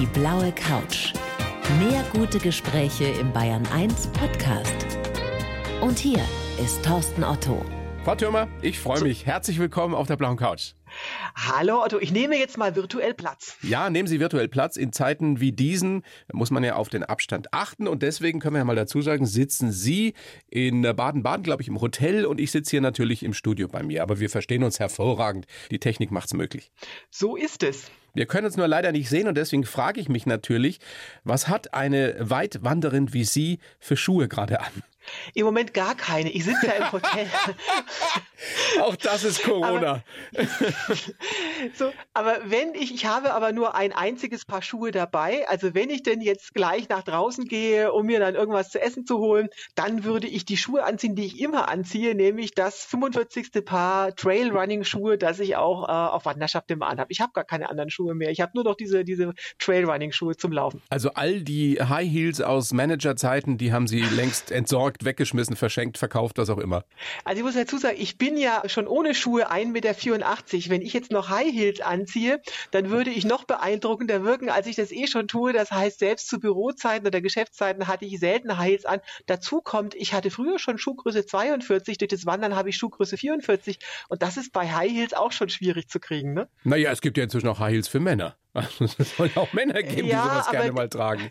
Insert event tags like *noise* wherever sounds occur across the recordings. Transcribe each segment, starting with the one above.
Die blaue Couch. Mehr gute Gespräche im Bayern 1 Podcast. Und hier ist Thorsten Otto. Frau Thürmer, ich freue mich. Herzlich willkommen auf der blauen Couch. Hallo Otto, ich nehme jetzt mal virtuell Platz. Ja, nehmen Sie virtuell Platz. In Zeiten wie diesen muss man ja auf den Abstand achten und deswegen können wir ja mal dazu sagen, sitzen Sie in Baden-Baden, glaube ich, im Hotel und ich sitze hier natürlich im Studio bei mir. Aber wir verstehen uns hervorragend. Die Technik macht es möglich. So ist es. Wir können uns nur leider nicht sehen und deswegen frage ich mich natürlich, was hat eine Weitwanderin wie Sie für Schuhe gerade an? Im Moment gar keine. Ich sitze ja im Hotel. *laughs* Auch das ist Corona. Aber, *laughs* so, aber wenn ich, ich habe aber nur ein einziges Paar Schuhe dabei. Also wenn ich denn jetzt gleich nach draußen gehe, um mir dann irgendwas zu essen zu holen, dann würde ich die Schuhe anziehen, die ich immer anziehe, nämlich das 45. Paar Trailrunning-Schuhe, das ich auch äh, auf Wanderschaft immer anhabe. Ich habe gar keine anderen Schuhe mehr. Ich habe nur noch diese, diese Trailrunning-Schuhe zum Laufen. Also all die High Heels aus Managerzeiten, die haben Sie längst entsorgt, weggeschmissen, verschenkt, verkauft, was auch immer. Also ich muss dazu sagen, ich bin ja schon ohne Schuhe 1,84 Meter. Wenn ich jetzt noch High Heels anziehe, dann würde ich noch beeindruckender wirken, als ich das eh schon tue. Das heißt, selbst zu Bürozeiten oder Geschäftszeiten hatte ich selten High Heels an. Dazu kommt, ich hatte früher schon Schuhgröße 42, durch das Wandern habe ich Schuhgröße 44 und das ist bei High Heels auch schon schwierig zu kriegen. Ne? Naja, es gibt ja inzwischen auch High Heels für Männer. *laughs* Es soll ja auch Männer geben, ja, die sowas gerne mal tragen.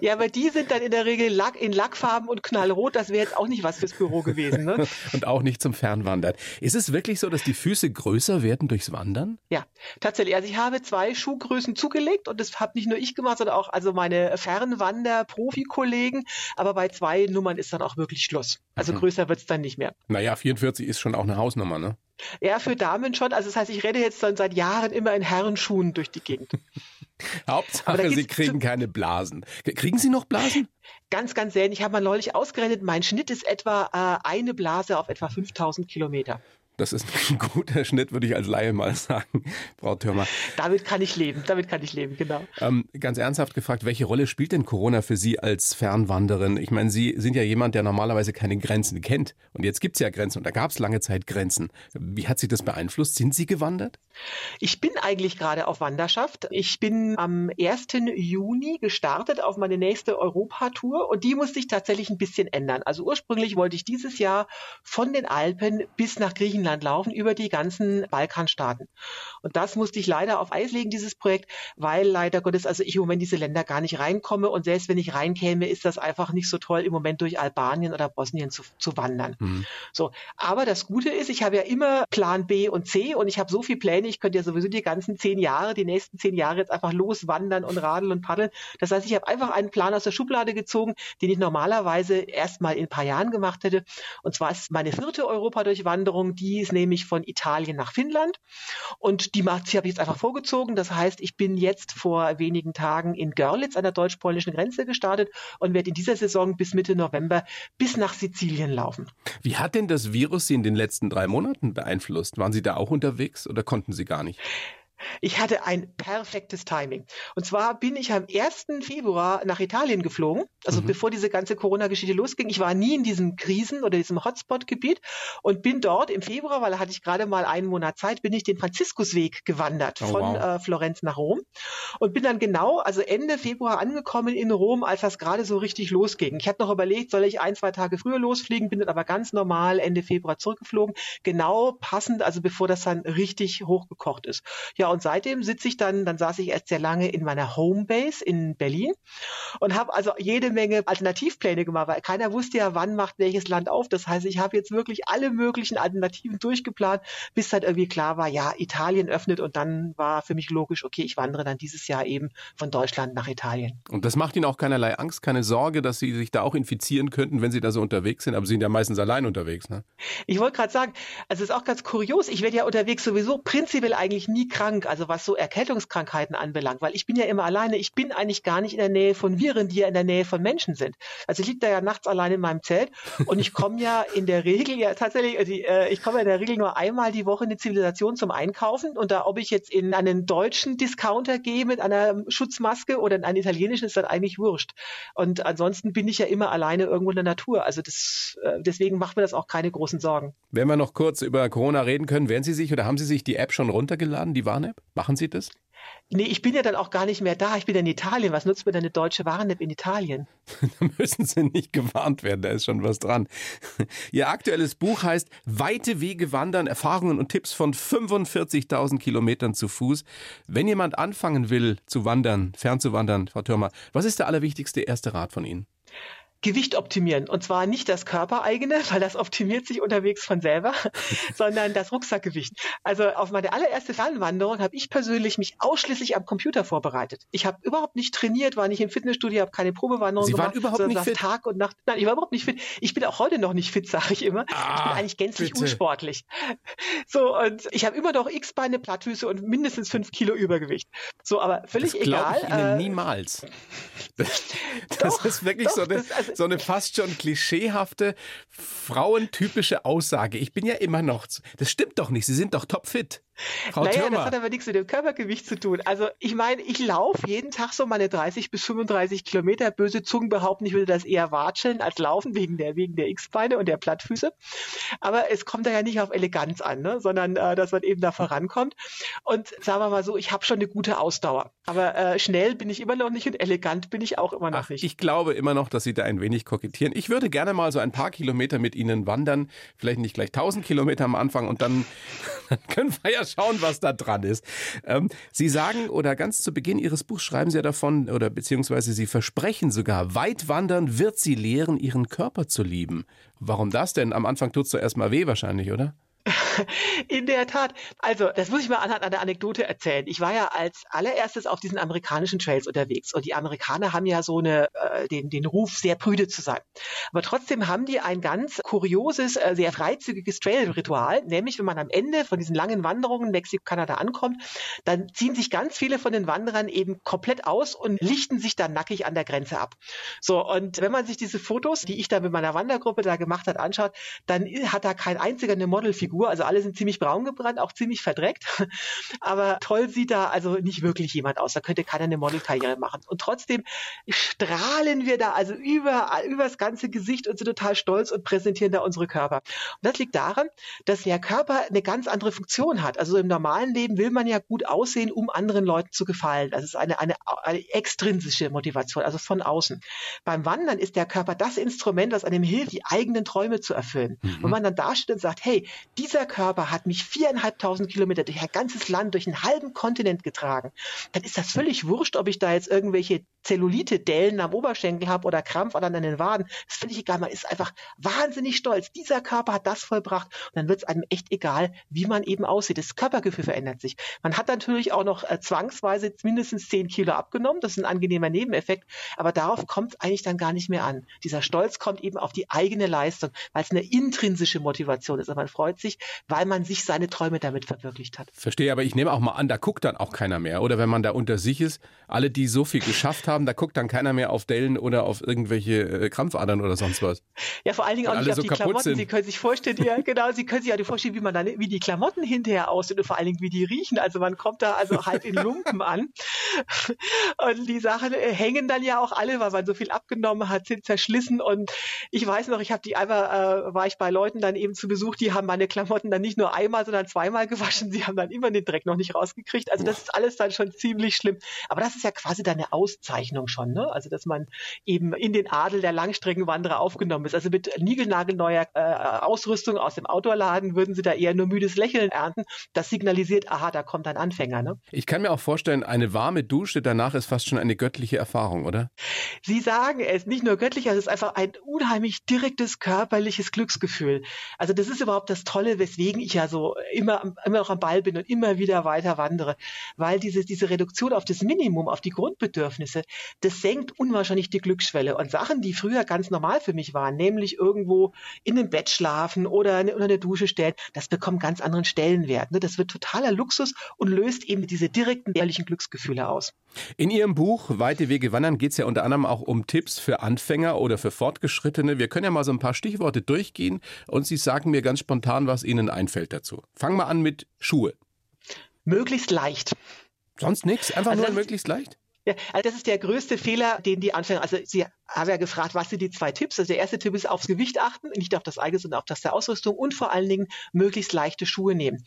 Ja, aber die sind dann in der Regel Lack, in Lackfarben und knallrot. Das wäre jetzt auch nicht was fürs Büro gewesen. Ne? *laughs* und auch nicht zum Fernwandern. Ist es wirklich so, dass die Füße größer werden durchs Wandern? Ja, tatsächlich. Also ich habe zwei Schuhgrößen zugelegt und das habe nicht nur ich gemacht, sondern auch also meine Fernwander-Profi-Kollegen. Aber bei zwei Nummern ist dann auch wirklich Schluss. Also mhm. größer wird es dann nicht mehr. Naja, 44 ist schon auch eine Hausnummer, ne? Ja, für Damen schon. Also das heißt, ich rede jetzt dann seit Jahren immer in Herrenschuhen durch die Gegend. *laughs* Hauptsache, Sie kriegen keine Blasen. Kriegen Sie noch Blasen? Ganz, ganz selten. Ich habe mal neulich ausgerechnet, mein Schnitt ist etwa äh, eine Blase auf etwa 5000 Kilometer. Das ist *laughs* ein guter Schnitt, würde ich als Laie mal sagen, Frau Thürmer. Damit kann ich leben, damit kann ich leben, genau. Ähm, ganz ernsthaft gefragt, welche Rolle spielt denn Corona für Sie als Fernwanderin? Ich meine, Sie sind ja jemand, der normalerweise keine Grenzen kennt. Und jetzt gibt es ja Grenzen und da gab es lange Zeit Grenzen. Wie hat Sie das beeinflusst? Sind Sie gewandert? Ich bin eigentlich gerade auf Wanderschaft. Ich bin am 1. Juni gestartet auf meine nächste Europatour und die musste ich tatsächlich ein bisschen ändern. Also ursprünglich wollte ich dieses Jahr von den Alpen bis nach Griechenland Griechenland laufen, über die ganzen Balkanstaaten. Und das musste ich leider auf Eis legen, dieses Projekt, weil leider Gottes, also ich im Moment diese Länder gar nicht reinkomme und selbst wenn ich reinkäme, ist das einfach nicht so toll, im Moment durch Albanien oder Bosnien zu, zu wandern. Mhm. So. Aber das Gute ist, ich habe ja immer Plan B und C und ich habe so viele Pläne, ich könnte ja sowieso die ganzen zehn Jahre, die nächsten zehn Jahre jetzt einfach loswandern und radeln und paddeln. Das heißt, ich habe einfach einen Plan aus der Schublade gezogen, den ich normalerweise erst mal in ein paar Jahren gemacht hätte. Und zwar ist meine vierte Europadurchwanderung, die ist nämlich von Italien nach Finnland und die macht, sie habe ich jetzt einfach vorgezogen. Das heißt, ich bin jetzt vor wenigen Tagen in Görlitz an der deutsch-polnischen Grenze gestartet und werde in dieser Saison bis Mitte November bis nach Sizilien laufen. Wie hat denn das Virus Sie in den letzten drei Monaten beeinflusst? Waren Sie da auch unterwegs oder konnten Sie gar nicht? Ich hatte ein perfektes Timing. Und zwar bin ich am 1. Februar nach Italien geflogen, also mhm. bevor diese ganze Corona-Geschichte losging. Ich war nie in diesem Krisen- oder diesem Hotspot-Gebiet und bin dort im Februar, weil da hatte ich gerade mal einen Monat Zeit, bin ich den Franziskusweg gewandert oh, von wow. äh, Florenz nach Rom und bin dann genau, also Ende Februar angekommen in Rom, als das gerade so richtig losging. Ich hatte noch überlegt, soll ich ein, zwei Tage früher losfliegen, bin dann aber ganz normal Ende Februar zurückgeflogen, genau passend, also bevor das dann richtig hochgekocht ist. Ja, und seitdem sitze ich dann, dann saß ich erst sehr lange in meiner Homebase in Berlin und habe also jede Menge Alternativpläne gemacht, weil keiner wusste ja, wann macht welches Land auf. Das heißt, ich habe jetzt wirklich alle möglichen Alternativen durchgeplant, bis halt irgendwie klar war, ja, Italien öffnet und dann war für mich logisch, okay, ich wandere dann dieses Jahr eben von Deutschland nach Italien. Und das macht Ihnen auch keinerlei Angst, keine Sorge, dass Sie sich da auch infizieren könnten, wenn Sie da so unterwegs sind, aber Sie sind ja meistens allein unterwegs, ne? Ich wollte gerade sagen, also es ist auch ganz kurios, ich werde ja unterwegs sowieso prinzipiell eigentlich nie krank also was so Erkältungskrankheiten anbelangt, weil ich bin ja immer alleine, ich bin eigentlich gar nicht in der Nähe von Viren, die ja in der Nähe von Menschen sind. Also ich liege da ja nachts allein in meinem Zelt und ich komme ja in der Regel ja tatsächlich, äh, ich komme in der Regel nur einmal die Woche in die Zivilisation zum Einkaufen und da ob ich jetzt in einen deutschen Discounter gehe mit einer Schutzmaske oder in einen italienischen, ist dann eigentlich wurscht. Und ansonsten bin ich ja immer alleine irgendwo in der Natur. Also das, äh, deswegen macht mir das auch keine großen Sorgen. Wenn wir noch kurz über Corona reden können, werden Sie sich oder haben Sie sich die App schon runtergeladen, die Warn-App? Machen Sie das? Nee, ich bin ja dann auch gar nicht mehr da. Ich bin in Italien. Was nutzt mir denn eine deutsche Warn-App in Italien? *laughs* da müssen Sie nicht gewarnt werden, da ist schon was dran. Ihr aktuelles Buch heißt Weite Wege wandern, Erfahrungen und Tipps von 45.000 Kilometern zu Fuß. Wenn jemand anfangen will zu wandern, fernzuwandern, Frau Thürmer, was ist der allerwichtigste erste Rat von Ihnen? Gewicht optimieren. Und zwar nicht das körpereigene, weil das optimiert sich unterwegs von selber, *laughs* sondern das Rucksackgewicht. Also auf meine allererste Fernwanderung habe ich persönlich mich ausschließlich am Computer vorbereitet. Ich habe überhaupt nicht trainiert, war nicht im Fitnessstudio, habe keine Probewanderung Sie gemacht. waren überhaupt nicht fit? Tag und Nacht. Nein, ich war überhaupt nicht fit. Ich bin auch heute noch nicht fit, *laughs* sage ich immer. Ah, ich bin eigentlich gänzlich bitte. unsportlich. So, und ich habe immer noch X-Beine, Plattfüße und mindestens fünf Kilo Übergewicht. So, aber völlig das egal. Ich Ihnen äh, niemals. Das, *laughs* das doch, ist wirklich doch, so eine, das, also, so eine fast schon klischeehafte, frauentypische Aussage. Ich bin ja immer noch. Das stimmt doch nicht. Sie sind doch topfit. Frau naja, Thürmer. das hat aber nichts mit dem Körpergewicht zu tun. Also ich meine, ich laufe jeden Tag so meine 30 bis 35 Kilometer. Böse Zungen behaupten, ich würde das eher watscheln als laufen wegen der wegen der X-Beine und der Plattfüße. Aber es kommt da ja nicht auf Eleganz an, ne? sondern äh, dass man eben da vorankommt. Und sagen wir mal so, ich habe schon eine gute Ausdauer. Aber äh, schnell bin ich immer noch nicht und elegant bin ich auch immer noch Ach, nicht. Ich glaube immer noch, dass Sie da ein wenig kokettieren. Ich würde gerne mal so ein paar Kilometer mit Ihnen wandern. Vielleicht nicht gleich 1000 Kilometer am Anfang und dann, *laughs* dann können wir ja schauen, was da dran ist. Ähm, Sie sagen oder ganz zu Beginn Ihres Buchs schreiben Sie ja davon oder beziehungsweise Sie versprechen sogar, weit wandern wird Sie lehren, Ihren Körper zu lieben. Warum das denn? Am Anfang tut es doch erstmal weh wahrscheinlich, oder? In der Tat. Also, das muss ich mal anhand einer Anekdote erzählen. Ich war ja als allererstes auf diesen amerikanischen Trails unterwegs und die Amerikaner haben ja so eine, äh, den, den Ruf, sehr prüde zu sein. Aber trotzdem haben die ein ganz kurioses, äh, sehr freizügiges Trail-Ritual, nämlich wenn man am Ende von diesen langen Wanderungen Mexiko, Kanada ankommt, dann ziehen sich ganz viele von den Wanderern eben komplett aus und lichten sich dann nackig an der Grenze ab. So, und wenn man sich diese Fotos, die ich da mit meiner Wandergruppe da gemacht hat, anschaut, dann hat da kein einziger eine Modelfigur, also alle sind ziemlich braun gebrannt, auch ziemlich verdreckt. *laughs* Aber toll sieht da also nicht wirklich jemand aus. Da könnte keiner eine Modelkarriere machen. Und trotzdem strahlen wir da also über, über das ganze Gesicht und sind total stolz und präsentieren da unsere Körper. Und das liegt daran, dass der Körper eine ganz andere Funktion hat. Also im normalen Leben will man ja gut aussehen, um anderen Leuten zu gefallen. Das ist eine, eine, eine extrinsische Motivation, also von außen. Beim Wandern ist der Körper das Instrument, das einem hilft, die eigenen Träume zu erfüllen. Mhm. Wenn man dann dasteht und sagt, hey, dieser Körper hat mich viereinhalbtausend Kilometer durch ein ganzes Land, durch einen halben Kontinent getragen, dann ist das völlig wurscht, ob ich da jetzt irgendwelche Zellulite-Dellen am Oberschenkel habe oder Krampf an den Waden. Das ist völlig egal. Man ist einfach wahnsinnig stolz. Dieser Körper hat das vollbracht. Und dann wird es einem echt egal, wie man eben aussieht. Das Körpergefühl verändert sich. Man hat natürlich auch noch äh, zwangsweise mindestens zehn Kilo abgenommen. Das ist ein angenehmer Nebeneffekt. Aber darauf kommt es eigentlich dann gar nicht mehr an. Dieser Stolz kommt eben auf die eigene Leistung, weil es eine intrinsische Motivation ist. Aber man freut sich, weil man sich seine Träume damit verwirklicht hat. Verstehe, aber ich nehme auch mal an, da guckt dann auch keiner mehr. Oder wenn man da unter sich ist, alle, die so viel geschafft haben, da guckt dann keiner mehr auf Dellen oder auf irgendwelche äh, Krampfadern oder sonst was. Ja, vor allen Dingen auch nicht auf so die Klamotten. Sind. Sie können sich vorstellen, ja, genau, Sie können sich ja vorstellen, wie man dann, wie die Klamotten hinterher aussehen und vor allen Dingen, wie die riechen. Also man kommt da also halb in Lumpen an. Und die Sachen äh, hängen dann ja auch alle, weil man so viel abgenommen hat, sind zerschlissen. Und ich weiß noch, ich habe die einmal, äh, war ich bei Leuten dann eben zu Besuch, die haben meine Klamotten dann nicht nur einmal, sondern zweimal gewaschen. Sie haben dann immer den Dreck noch nicht rausgekriegt. Also das ist alles dann schon ziemlich schlimm. Aber das ist ja quasi dann eine Auszeichnung schon, ne? Also dass man eben in den Adel der Langstreckenwanderer aufgenommen ist. Also mit niegelnagelneuer äh, Ausrüstung aus dem Outdoor-Laden würden Sie da eher nur müdes Lächeln ernten. Das signalisiert, aha, da kommt ein Anfänger, ne? Ich kann mir auch vorstellen, eine warme Dusche danach ist fast schon eine göttliche Erfahrung, oder? Sie sagen es, nicht nur göttlich, es ist einfach ein unheimlich direktes körperliches Glücksgefühl. Also das ist überhaupt das Tolle, weswegen ich ja so immer, immer noch am Ball bin und immer wieder weiter wandere, weil diese, diese Reduktion auf das Minimum, auf die Grundbedürfnisse, das senkt unwahrscheinlich die Glücksschwelle. Und Sachen, die früher ganz normal für mich waren, nämlich irgendwo in einem Bett schlafen oder unter eine Dusche stellen, das bekommt ganz anderen Stellenwert. Ne? Das wird totaler Luxus und löst eben diese direkten, ehrlichen Glücksgefühle aus. In Ihrem Buch Weite Wege wandern geht es ja unter anderem auch um Tipps für Anfänger oder für Fortgeschrittene. Wir können ja mal so ein paar Stichworte durchgehen und Sie sagen mir ganz spontan, was Ihnen einfällt dazu. Fangen wir an mit Schuhe. Möglichst leicht. Sonst nichts? Einfach also nur möglichst leicht? Ja, also das ist der größte Fehler, den die Anfänger, also sie habe ja gefragt, was sind die zwei Tipps? Also der erste Tipp ist aufs Gewicht achten, nicht auf das eigene, sondern auf das der Ausrüstung und vor allen Dingen möglichst leichte Schuhe nehmen.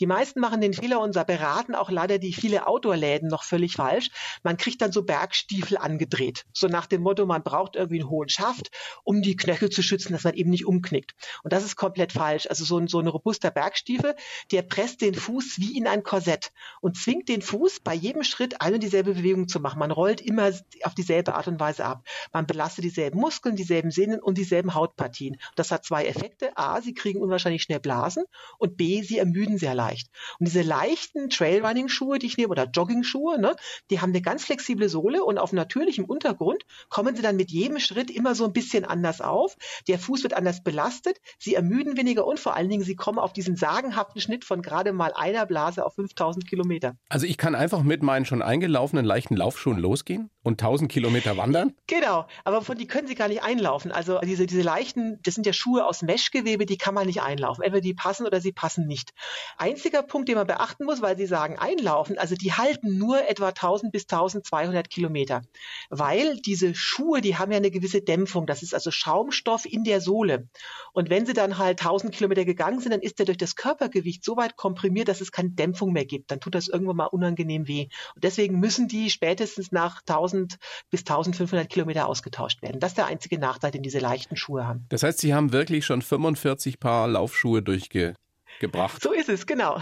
Die meisten machen den Fehler, unser beraten auch leider die viele Outdoor-Läden noch völlig falsch. Man kriegt dann so Bergstiefel angedreht. So nach dem Motto, man braucht irgendwie einen hohen Schaft, um die Knöchel zu schützen, dass man eben nicht umknickt. Und das ist komplett falsch. Also so ein, so ein robuster Bergstiefel, der presst den Fuß wie in ein Korsett und zwingt den Fuß bei jedem Schritt eine und dieselbe Bewegung zu machen. Man rollt immer auf dieselbe Art und Weise ab. Man belastet dieselben Muskeln, dieselben Sehnen und dieselben Hautpartien. Das hat zwei Effekte. A, sie kriegen unwahrscheinlich schnell Blasen und B, sie ermüden sehr leicht. Und diese leichten Trailrunning-Schuhe, die ich nehme, oder Jogging-Schuhe, ne, die haben eine ganz flexible Sohle und auf natürlichem Untergrund kommen sie dann mit jedem Schritt immer so ein bisschen anders auf. Der Fuß wird anders belastet, sie ermüden weniger und vor allen Dingen, sie kommen auf diesen sagenhaften Schnitt von gerade mal einer Blase auf 5000 Kilometer. Also ich kann einfach mit meinen schon eingelaufenen leichten Laufschuhen losgehen und 1000 Kilometer wandern? Genau, aber von die können sie gar nicht einlaufen. Also diese, diese leichten, das sind ja Schuhe aus Meshgewebe, die kann man nicht einlaufen. Entweder die passen oder sie passen nicht. Einziger Punkt, den man beachten muss, weil Sie sagen einlaufen, also die halten nur etwa 1000 bis 1200 Kilometer, weil diese Schuhe, die haben ja eine gewisse Dämpfung. Das ist also Schaumstoff in der Sohle. Und wenn sie dann halt 1000 Kilometer gegangen sind, dann ist der durch das Körpergewicht so weit komprimiert, dass es keine Dämpfung mehr gibt. Dann tut das irgendwann mal unangenehm weh. Und deswegen müssen die spätestens nach 1000 bis 1500 Kilometer ausgetauscht werden. Das ist der einzige Nachteil, den diese leichten Schuhe haben. Das heißt, Sie haben wirklich schon 45 Paar Laufschuhe durchge gebracht. So ist es, genau.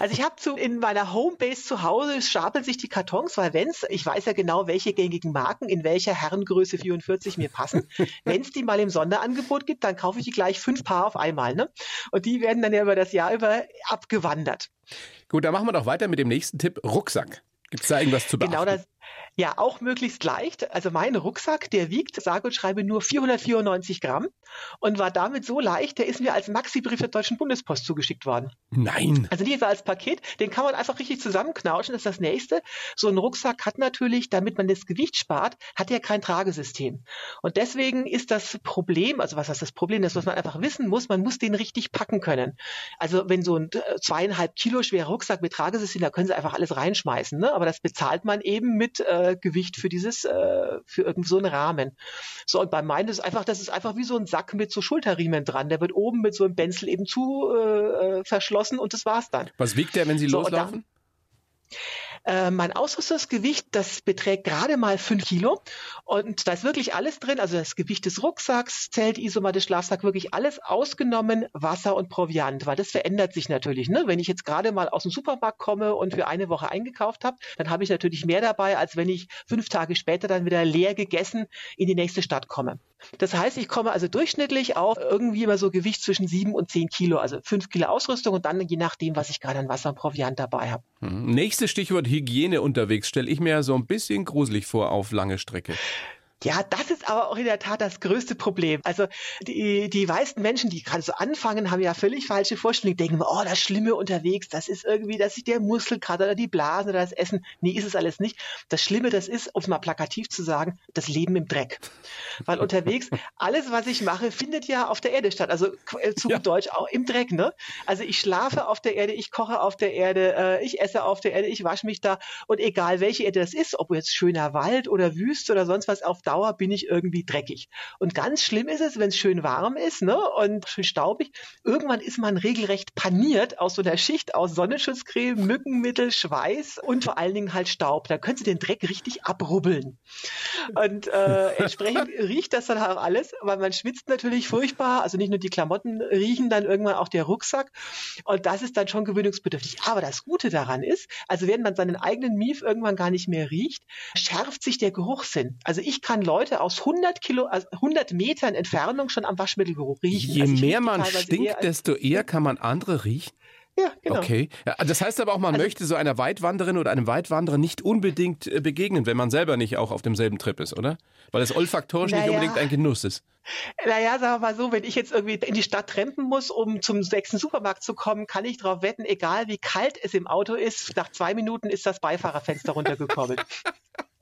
Also ich habe zu in meiner Homebase zu Hause stapeln sich die Kartons, weil wenn's, ich weiß ja genau, welche gängigen Marken in welcher Herrengröße 44 mir passen. *laughs* wenn's die mal im Sonderangebot gibt, dann kaufe ich die gleich fünf Paar auf einmal, ne? Und die werden dann ja über das Jahr über abgewandert. Gut, dann machen wir doch weiter mit dem nächsten Tipp: Rucksack. Gibt es da irgendwas zu genau beachten? Genau das, ja, auch möglichst leicht. Also mein Rucksack, der wiegt, sage und schreibe, nur 494 Gramm und war damit so leicht, der ist mir als Maxi-Brief der Deutschen Bundespost zugeschickt worden. Nein. Also nicht als Paket, den kann man einfach richtig zusammenknauschen, das ist das nächste. So ein Rucksack hat natürlich, damit man das Gewicht spart, hat er kein Tragesystem. Und deswegen ist das Problem, also was heißt das Problem, das was man einfach wissen muss, man muss den richtig packen können. Also wenn so ein äh, zweieinhalb Kilo schwerer Rucksack mit Tragesystem, da können sie einfach alles reinschmeißen, ne? aber das bezahlt man eben mit äh, Gewicht für dieses, äh, für irgend so einen Rahmen. So, und bei meinen ist einfach, das ist einfach wie so ein Sack mit so Schulterriemen dran. Der wird oben mit so einem Benzel eben zu äh, äh verschlossen und das war's dann. Was wiegt der, wenn Sie so, loslaufen? Äh, mein Ausrüstungsgewicht, das beträgt gerade mal fünf Kilo und da ist wirklich alles drin. Also das Gewicht des Rucksacks, Zelt, Isomatte, Schlafsack, wirklich alles ausgenommen, Wasser und Proviant, weil das verändert sich natürlich. Ne? Wenn ich jetzt gerade mal aus dem Supermarkt komme und für eine Woche eingekauft habe, dann habe ich natürlich mehr dabei, als wenn ich fünf Tage später dann wieder leer gegessen in die nächste Stadt komme. Das heißt, ich komme also durchschnittlich auf irgendwie immer so Gewicht zwischen sieben und zehn Kilo, also fünf Kilo Ausrüstung und dann je nachdem, was ich gerade an Wasser und Proviant dabei habe. Hm. Nächstes Stichwort Hygiene unterwegs stelle ich mir so ein bisschen gruselig vor auf lange Strecke. Ja, das ist aber auch in der Tat das größte Problem. Also die, die meisten Menschen, die gerade so anfangen, haben ja völlig falsche Vorstellungen. Die denken, oh, das Schlimme unterwegs, das ist irgendwie, dass sich der Muskelkater oder die Blase oder das Essen. Nee, ist es alles nicht. Das Schlimme, das ist, um es mal plakativ zu sagen, das Leben im Dreck. Weil unterwegs, *laughs* alles, was ich mache, findet ja auf der Erde statt. Also äh, zu ja. Deutsch auch im Dreck, ne? Also ich schlafe auf der Erde, ich koche auf der Erde, äh, ich esse auf der Erde, ich wasche mich da. Und egal welche Erde das ist, ob jetzt schöner Wald oder Wüste oder sonst was auf Dauer bin ich irgendwie dreckig. Und ganz schlimm ist es, wenn es schön warm ist ne, und schön staubig. Irgendwann ist man regelrecht paniert aus so einer Schicht aus Sonnenschutzcreme, Mückenmittel, Schweiß und vor allen Dingen halt Staub. Da können Sie den Dreck richtig abrubbeln. Und äh, *laughs* entsprechend riecht das dann auch alles, weil man schwitzt natürlich furchtbar. Also nicht nur die Klamotten riechen dann irgendwann auch der Rucksack. Und das ist dann schon gewöhnungsbedürftig. Aber das Gute daran ist, also wenn man seinen eigenen Mief irgendwann gar nicht mehr riecht, schärft sich der Geruchssinn. Also ich kann Leute aus 100 Kilo, also 100 Metern Entfernung schon am Waschmittelgeruch riechen. Je also mehr man stinkt, eher desto eher kann man andere riechen. Ja, genau. Okay. Ja, das heißt aber auch, man also, möchte so einer Weitwanderin oder einem Weitwanderer nicht unbedingt äh, begegnen, wenn man selber nicht auch auf demselben Trip ist, oder? Weil es olfaktorisch naja, nicht unbedingt ein Genuss ist. Naja, sagen wir mal so, wenn ich jetzt irgendwie in die Stadt trampen muss, um zum sechsten Supermarkt zu kommen, kann ich darauf wetten, egal wie kalt es im Auto ist, nach zwei Minuten ist das Beifahrerfenster runtergekommen. *laughs*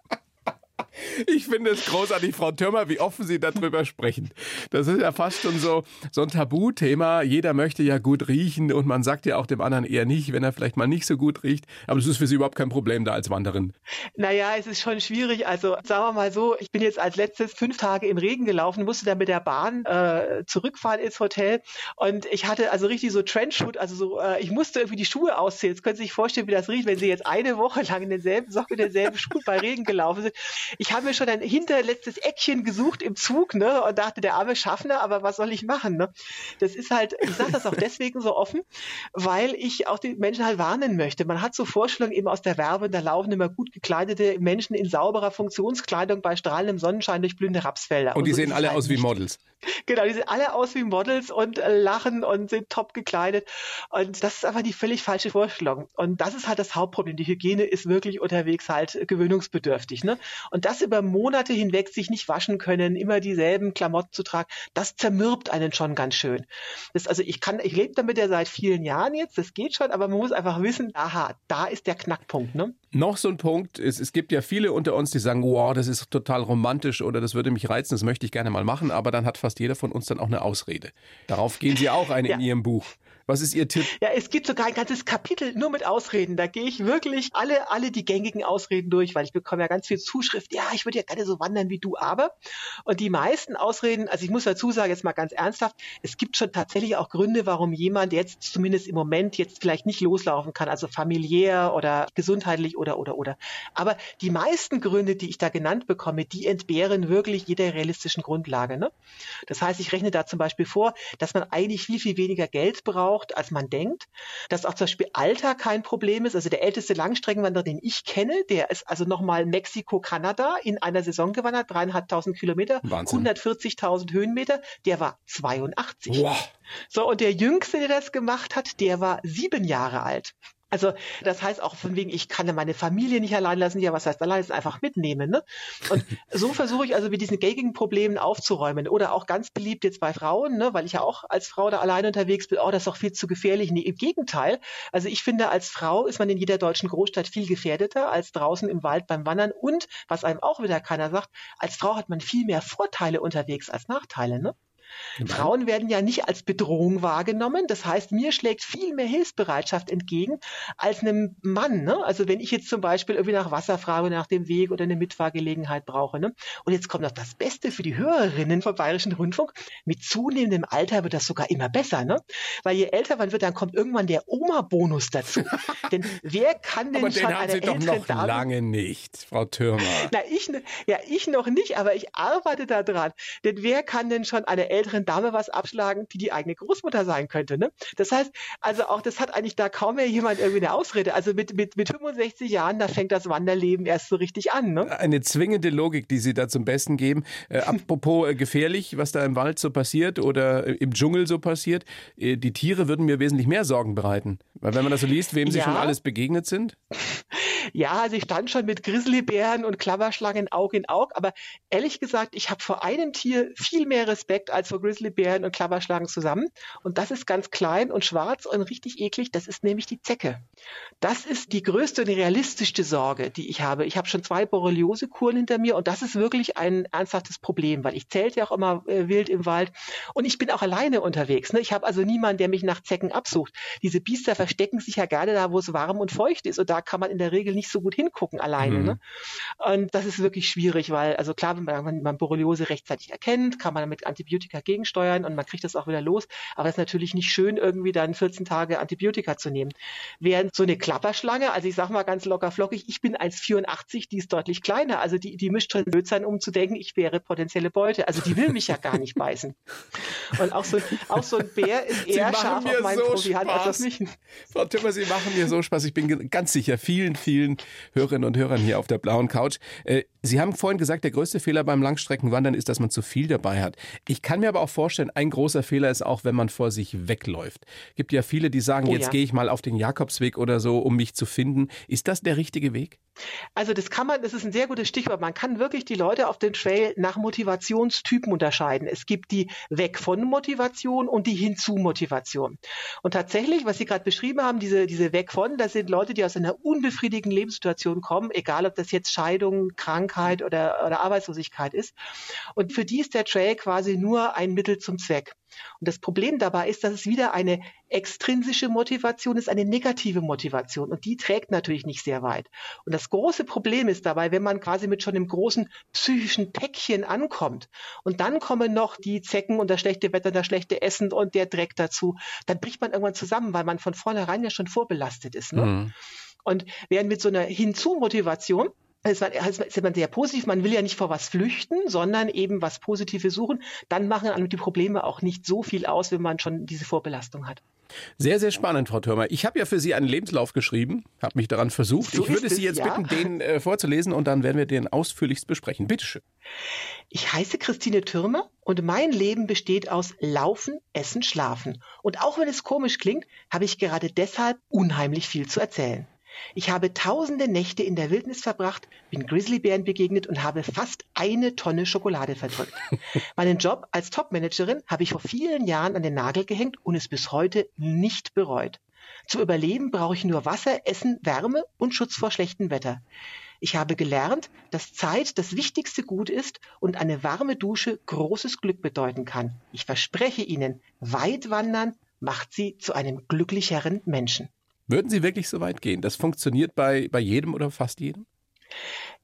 Ich finde es großartig, Frau Türmer, wie offen Sie darüber sprechen. Das ist ja fast schon so, so ein Tabuthema. Jeder möchte ja gut riechen und man sagt ja auch dem anderen eher nicht, wenn er vielleicht mal nicht so gut riecht. Aber das ist für Sie überhaupt kein Problem da als Wanderin. Naja, es ist schon schwierig. Also sagen wir mal so, ich bin jetzt als letztes fünf Tage im Regen gelaufen, musste dann mit der Bahn äh, zurückfahren ins Hotel und ich hatte also richtig so Trenchfoot, also so, äh, ich musste irgendwie die Schuhe ausziehen. Jetzt können Sie sich vorstellen, wie das riecht, wenn Sie jetzt eine Woche lang in denselben Socken, in denselben Schuhen bei Regen gelaufen sind. Ich habe mir schon ein hinterletztes Eckchen gesucht im Zug, ne, und dachte, der arme Schaffner, aber was soll ich machen, ne? Das ist halt, ich sage das auch deswegen so offen, weil ich auch die Menschen halt warnen möchte. Man hat so Vorstellungen eben aus der Werbe, da laufen immer gut gekleidete Menschen in sauberer Funktionskleidung bei strahlendem Sonnenschein durch blühende Rapsfelder. Und die und so sehen alle halt aus wie Models. Genau, die sehen alle aus wie Models und äh, lachen und sind top gekleidet. Und das ist aber die völlig falsche Vorstellung. Und das ist halt das Hauptproblem. Die Hygiene ist wirklich unterwegs halt gewöhnungsbedürftig. Ne? Und das über Monate hinweg sich nicht waschen können, immer dieselben Klamotten zu tragen, das zermürbt einen schon ganz schön. Das, also ich kann, ich lebe damit ja seit vielen Jahren jetzt, das geht schon, aber man muss einfach wissen, aha, da ist der Knackpunkt. Ne? Noch so ein Punkt, es, es gibt ja viele unter uns, die sagen, wow, das ist total romantisch oder das würde mich reizen, das möchte ich gerne mal machen, aber dann hat fast jeder von uns dann auch eine Ausrede. Darauf gehen Sie auch ein ja. in Ihrem Buch. Was ist Ihr Tipp? Ja, es gibt sogar ein ganzes Kapitel nur mit Ausreden. Da gehe ich wirklich alle, alle die gängigen Ausreden durch, weil ich bekomme ja ganz viel Zuschrift. Ja, ich würde ja gerne so wandern wie du, aber. Und die meisten Ausreden, also ich muss dazu sagen, jetzt mal ganz ernsthaft, es gibt schon tatsächlich auch Gründe, warum jemand jetzt zumindest im Moment jetzt vielleicht nicht loslaufen kann, also familiär oder gesundheitlich oder, oder, oder. Aber die meisten Gründe, die ich da genannt bekomme, die entbehren wirklich jeder realistischen Grundlage. Ne? Das heißt, ich rechne da zum Beispiel vor, dass man eigentlich viel, viel weniger Geld braucht, braucht, als man denkt. Dass auch zum Beispiel Alter kein Problem ist. Also der älteste Langstreckenwanderer, den ich kenne, der ist also nochmal Mexiko-Kanada in einer Saison gewandert, dreieinhalbtausend Kilometer, 140.000 Höhenmeter. Der war 82. Wow. So, und der Jüngste, der das gemacht hat, der war sieben Jahre alt. Also das heißt auch von wegen, ich kann meine Familie nicht allein lassen. Ja, was heißt allein? Das einfach mitnehmen. Ne? Und so versuche ich also mit diesen gängigen Problemen aufzuräumen. Oder auch ganz beliebt jetzt bei Frauen, ne? weil ich ja auch als Frau da alleine unterwegs bin, oh, das ist doch viel zu gefährlich. Nee, im Gegenteil. Also ich finde, als Frau ist man in jeder deutschen Großstadt viel gefährdeter als draußen im Wald beim Wandern. Und was einem auch wieder keiner sagt, als Frau hat man viel mehr Vorteile unterwegs als Nachteile. Ne? Frauen werden ja nicht als Bedrohung wahrgenommen. Das heißt, mir schlägt viel mehr Hilfsbereitschaft entgegen als einem Mann. Ne? Also wenn ich jetzt zum Beispiel irgendwie nach Wasser frage, nach dem Weg oder eine Mitfahrgelegenheit brauche. Ne? Und jetzt kommt noch das Beste für die Hörerinnen vom Bayerischen Rundfunk. Mit zunehmendem Alter wird das sogar immer besser. Ne? Weil je älter man wird, dann kommt irgendwann der Oma-Bonus dazu. *laughs* denn wer kann denn aber schon den haben Sie doch noch Dame lange nicht, Frau Thürmer. Na, ich, ja, ich noch nicht, aber ich arbeite da dran. Denn wer kann denn schon eine älteren Dame was abschlagen, die die eigene Großmutter sein könnte. Ne? Das heißt, also auch das hat eigentlich da kaum mehr jemand irgendwie eine Ausrede. Also mit, mit, mit 65 Jahren, da fängt das Wanderleben erst so richtig an. Ne? Eine zwingende Logik, die Sie da zum Besten geben. Äh, *laughs* apropos äh, gefährlich, was da im Wald so passiert oder äh, im Dschungel so passiert. Äh, die Tiere würden mir wesentlich mehr Sorgen bereiten. Weil wenn man das so liest, wem ja. sie schon alles begegnet sind. *laughs* Ja, sie stand schon mit Grizzlybären und Klapperschlangen Aug in Aug, aber ehrlich gesagt, ich habe vor einem Tier viel mehr Respekt als vor Grizzlybären und Klapperschlangen zusammen. Und das ist ganz klein und schwarz und richtig eklig. Das ist nämlich die Zecke. Das ist die größte und realistischste Sorge, die ich habe. Ich habe schon zwei Borreliose-Kuren hinter mir und das ist wirklich ein ernsthaftes Problem, weil ich zählte ja auch immer äh, wild im Wald und ich bin auch alleine unterwegs. Ne? Ich habe also niemanden, der mich nach Zecken absucht. Diese Biester verstecken sich ja gerne da, wo es warm und feucht ist und da kann man in der Regel Regel nicht so gut hingucken alleine. Mhm. Ne? Und das ist wirklich schwierig, weil, also klar, wenn man, wenn man Borreliose rechtzeitig erkennt, kann man mit Antibiotika gegensteuern und man kriegt das auch wieder los. Aber es ist natürlich nicht schön, irgendwie dann 14 Tage Antibiotika zu nehmen. Während so eine Klapperschlange, also ich sag mal ganz locker flockig, ich bin 1,84, die ist deutlich kleiner. Also die, die mischt schon blöd sein, um zu denken, ich wäre potenzielle Beute. Also die will mich ja gar nicht beißen. Und auch so, auch so ein Bär ist eher scharf auf meinen so Proviant als auf mich. Frau Timmer, Sie machen mir so Spaß. Ich bin ganz sicher, vielen, vielen vielen Hörerinnen und Hörern hier auf der blauen Couch. Äh, Sie haben vorhin gesagt, der größte Fehler beim Langstreckenwandern ist, dass man zu viel dabei hat. Ich kann mir aber auch vorstellen, ein großer Fehler ist auch, wenn man vor sich wegläuft. Es Gibt ja viele, die sagen, oh, jetzt ja. gehe ich mal auf den Jakobsweg oder so, um mich zu finden. Ist das der richtige Weg? Also das kann man, das ist ein sehr gutes Stichwort. Man kann wirklich die Leute auf dem Trail nach Motivationstypen unterscheiden. Es gibt die weg von Motivation und die hinzu Motivation. Und tatsächlich, was Sie gerade beschrieben haben, diese, diese weg von, das sind Leute, die aus einer unbefriedigenden Lebenssituation kommen, egal ob das jetzt Scheidung, Krankheit, Krankheit oder, oder Arbeitslosigkeit ist. Und für die ist der Trail quasi nur ein Mittel zum Zweck. Und das Problem dabei ist, dass es wieder eine extrinsische Motivation ist, eine negative Motivation. Und die trägt natürlich nicht sehr weit. Und das große Problem ist dabei, wenn man quasi mit schon einem großen psychischen Päckchen ankommt und dann kommen noch die Zecken und das schlechte Wetter, das schlechte Essen und der Dreck dazu, dann bricht man irgendwann zusammen, weil man von vornherein ja schon vorbelastet ist. Ne? Mhm. Und während mit so einer Hinzu-Motivation es ist man sehr positiv, man will ja nicht vor was flüchten, sondern eben was Positives suchen. Dann machen einem die Probleme auch nicht so viel aus, wenn man schon diese Vorbelastung hat. Sehr, sehr spannend, Frau Thürmer. Ich habe ja für Sie einen Lebenslauf geschrieben, habe mich daran versucht. So ich würde Sie jetzt ja. bitten, den äh, vorzulesen und dann werden wir den ausführlichst besprechen. Bitte schön. Ich heiße Christine Thürmer und mein Leben besteht aus Laufen, Essen, Schlafen. Und auch wenn es komisch klingt, habe ich gerade deshalb unheimlich viel zu erzählen. Ich habe tausende Nächte in der Wildnis verbracht, bin Grizzlybären begegnet und habe fast eine Tonne Schokolade verdrückt. *laughs* Meinen Job als Topmanagerin habe ich vor vielen Jahren an den Nagel gehängt und es bis heute nicht bereut. Zu überleben brauche ich nur Wasser, Essen, Wärme und Schutz vor schlechtem Wetter. Ich habe gelernt, dass Zeit das wichtigste Gut ist und eine warme Dusche großes Glück bedeuten kann. Ich verspreche Ihnen, weit wandern macht Sie zu einem glücklicheren Menschen. Würden Sie wirklich so weit gehen? Das funktioniert bei, bei jedem oder fast jedem?